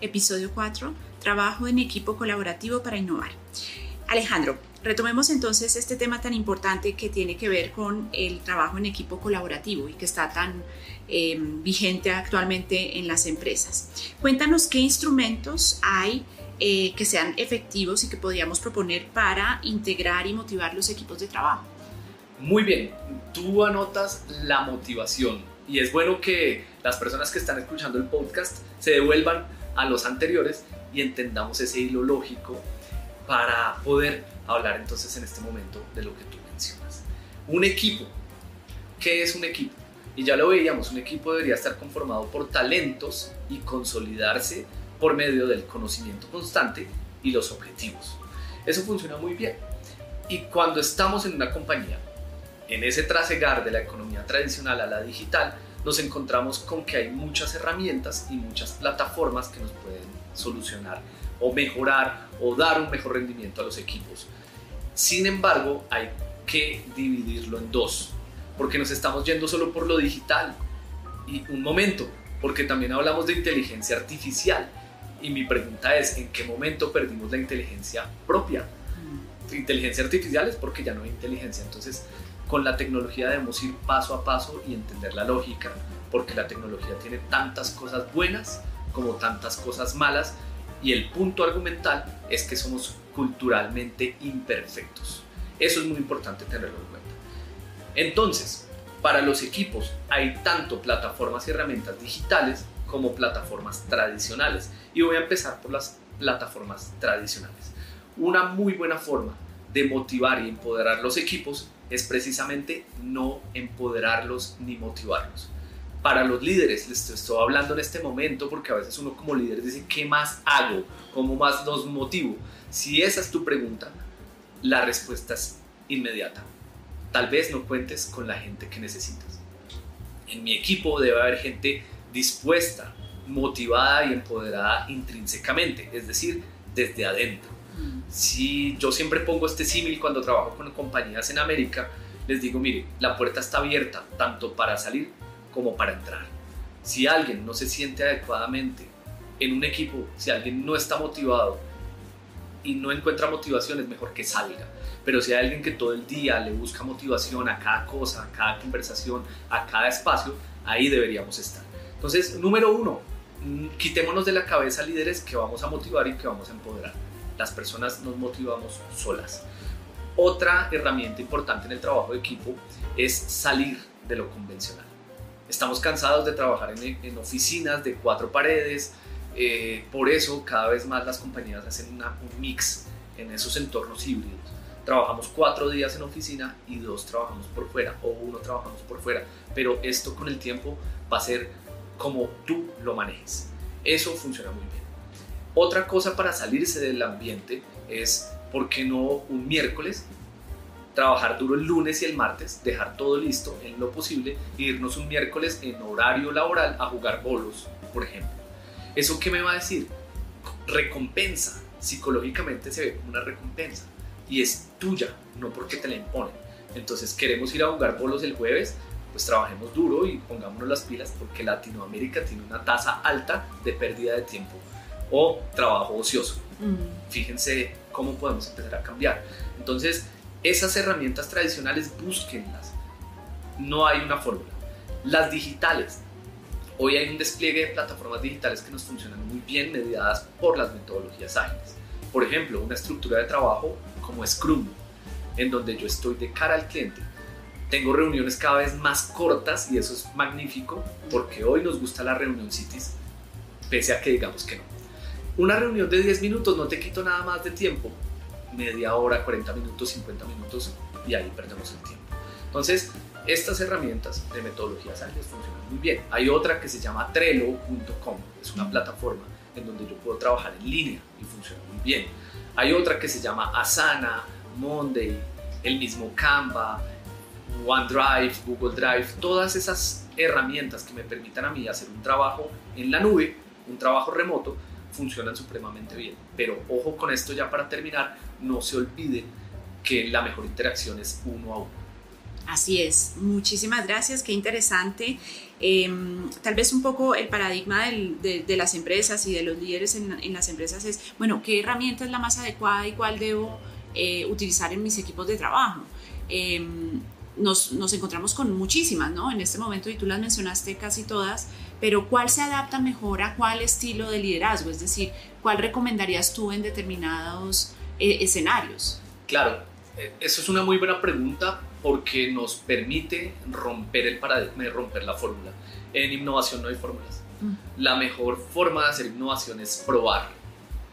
episodio 4, Trabajo en equipo colaborativo para innovar. Alejandro, retomemos entonces este tema tan importante que tiene que ver con el trabajo en equipo colaborativo y que está tan eh, vigente actualmente en las empresas. Cuéntanos qué instrumentos hay eh, que sean efectivos y que podríamos proponer para integrar y motivar los equipos de trabajo. Muy bien, tú anotas la motivación y es bueno que las personas que están escuchando el podcast se devuelvan a los anteriores y entendamos ese hilo lógico para poder hablar entonces en este momento de lo que tú mencionas. Un equipo. ¿Qué es un equipo? Y ya lo veíamos, un equipo debería estar conformado por talentos y consolidarse por medio del conocimiento constante y los objetivos. Eso funciona muy bien. Y cuando estamos en una compañía, en ese trasegar de la economía tradicional a la digital, nos encontramos con que hay muchas herramientas y muchas plataformas que nos pueden solucionar o mejorar o dar un mejor rendimiento a los equipos. Sin embargo, hay que dividirlo en dos, porque nos estamos yendo solo por lo digital. Y un momento, porque también hablamos de inteligencia artificial. Y mi pregunta es, ¿en qué momento perdimos la inteligencia propia? Mm. Inteligencia artificial es porque ya no hay inteligencia. Entonces, con la tecnología debemos ir paso a paso y entender la lógica, porque la tecnología tiene tantas cosas buenas como tantas cosas malas y el punto argumental es que somos culturalmente imperfectos. Eso es muy importante tenerlo en cuenta. Entonces, para los equipos hay tanto plataformas y herramientas digitales como plataformas tradicionales. Y voy a empezar por las plataformas tradicionales. Una muy buena forma de motivar y empoderar los equipos es precisamente no empoderarlos ni motivarlos para los líderes, les estoy hablando en este momento porque a veces uno como líder dice, ¿qué más hago? ¿Cómo más los motivo? Si esa es tu pregunta, la respuesta es inmediata. Tal vez no cuentes con la gente que necesitas. En mi equipo debe haber gente dispuesta, motivada y empoderada intrínsecamente, es decir, desde adentro. Si yo siempre pongo este símil cuando trabajo con compañías en América, les digo, mire, la puerta está abierta tanto para salir como para entrar. Si alguien no se siente adecuadamente en un equipo, si alguien no está motivado y no encuentra motivación, es mejor que salga. Pero si hay alguien que todo el día le busca motivación a cada cosa, a cada conversación, a cada espacio, ahí deberíamos estar. Entonces, número uno, mm, quitémonos de la cabeza líderes que vamos a motivar y que vamos a empoderar. Las personas nos motivamos solas. Otra herramienta importante en el trabajo de equipo es salir de lo convencional. Estamos cansados de trabajar en, oficinas de cuatro paredes, eh, por eso cada vez más las compañías hacen un mix en esos entornos híbridos. Trabajamos cuatro días en oficina y dos trabajamos por fuera o uno trabajamos por fuera, pero esto con el tiempo va a ser como tú lo manejes. Eso funciona muy bien. Otra cosa para salirse del ambiente es, ¿por qué no un miércoles trabajar duro el lunes y el martes, dejar todo listo en lo posible e irnos un miércoles en horario laboral a jugar bolos, por ejemplo. ¿Eso qué me va a decir? Recompensa. Psicológicamente se ve como una recompensa y es tuya, no porque te la imponen. Entonces queremos ir a jugar bolos el jueves, pues trabajemos duro y pongámonos las pilas porque Latinoamérica tiene una tasa alta de pérdida de tiempo o trabajo ocioso. Mm. Fíjense cómo podemos empezar a cambiar. Entonces, esas herramientas tradicionales, búsquenlas. No hay una fórmula. Las digitales. Hoy hay un despliegue de plataformas digitales que nos funcionan muy bien mediadas por las metodologías ágiles. Por ejemplo, una estructura de trabajo como Scrum, en donde yo estoy de cara al cliente. Tengo reuniones cada vez más cortas y eso es magnífico porque hoy nos gusta la reunión cities, pese a que digamos que no. Una reunión de 10 minutos no te quito nada más de tiempo, media hora, 40 minutos, 50 minutos y ahí perdemos el tiempo. Entonces, estas herramientas de metodologías ágiles funcionan muy bien. Hay otra que se llama Trello.com, es una plataforma en donde yo puedo trabajar en línea y funciona muy bien. Hay otra que se llama Asana, Monday, el mismo Canva, OneDrive, Google Drive, todas esas herramientas que me permitan a mí hacer un trabajo en la nube, un trabajo remoto, funcionan supremamente bien. Pero ojo con esto ya para terminar, no se olvide que la mejor interacción es uno a uno. Así es, muchísimas gracias, qué interesante. Em, tal vez un poco el paradigma de, las empresas y de los líderes en, las empresas es, bueno, ¿qué herramienta es la más adecuada y cuál debo eh, utilizar en mis equipos de trabajo? Em, nos, nos, encontramos con muchísimas, ¿no? En este momento, y tú las mencionaste casi todas, pero ¿cuál se adapta mejor a cuál estilo de liderazgo? Es decir, ¿cuál recomendarías tú en determinados eh, escenarios? Claro, eh, eso es una muy buena pregunta porque nos permite romper el paradigma y romper la fórmula. En innovación no hay fórmulas. Mm. La mejor forma de hacer innovación es probar,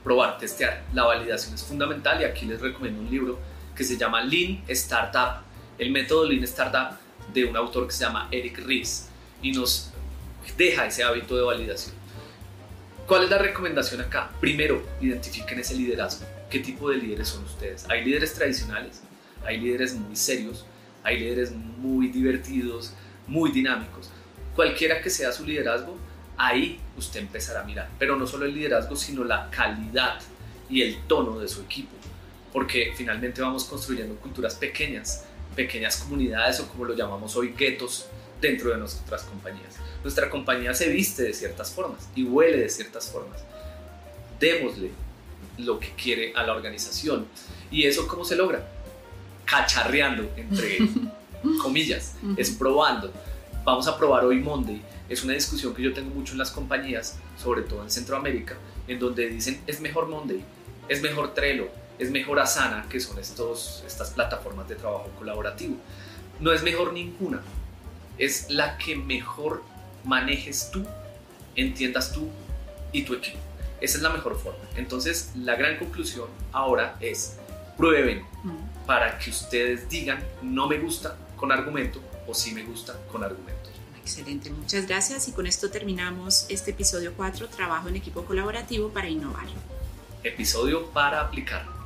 probar, testear. La validación es fundamental y aquí les recomiendo un libro que se llama Lean Startup, el método Lean Startup de un autor que se llama Eric Ries y nos deja ese hábito de validación. ¿Cuál es la recomendación acá? Primero, identifiquen ese liderazgo. ¿Qué tipo de líderes son ustedes? Hay líderes tradicionales, hay líderes muy serios, hay líderes muy divertidos, muy dinámicos. Cualquiera que sea su liderazgo, ahí usted empezará a mirar. Pero no solo el liderazgo, sino la calidad y el tono de su equipo. Porque finalmente vamos construyendo culturas pequeñas, pequeñas comunidades o como lo llamamos hoy, guetos dentro de nuestras compañías. Nuestra compañía se viste de ciertas formas y huele de ciertas formas. Démosle lo que quiere a la organización. ¿Y eso cómo se logra? Cacharreando, entre comillas, es probando. Vamos a probar hoy Monday. Es una discusión que yo tengo mucho en las compañías, sobre todo en Centroamérica, en donde dicen es mejor Monday, es mejor Trello, es mejor Asana, que son estos, estas plataformas de trabajo colaborativo. No es mejor ninguna, es la que mejor manejes tú, entiendas tú y tu equipo. Esa es la mejor forma. Entonces, la gran conclusión ahora es, prueben para que ustedes digan, no me gusta con argumento o sí me gusta con argumentos. Excelente, muchas gracias y con esto terminamos este episodio 4, Trabajo en equipo colaborativo para innovar. Episodio para aplicar.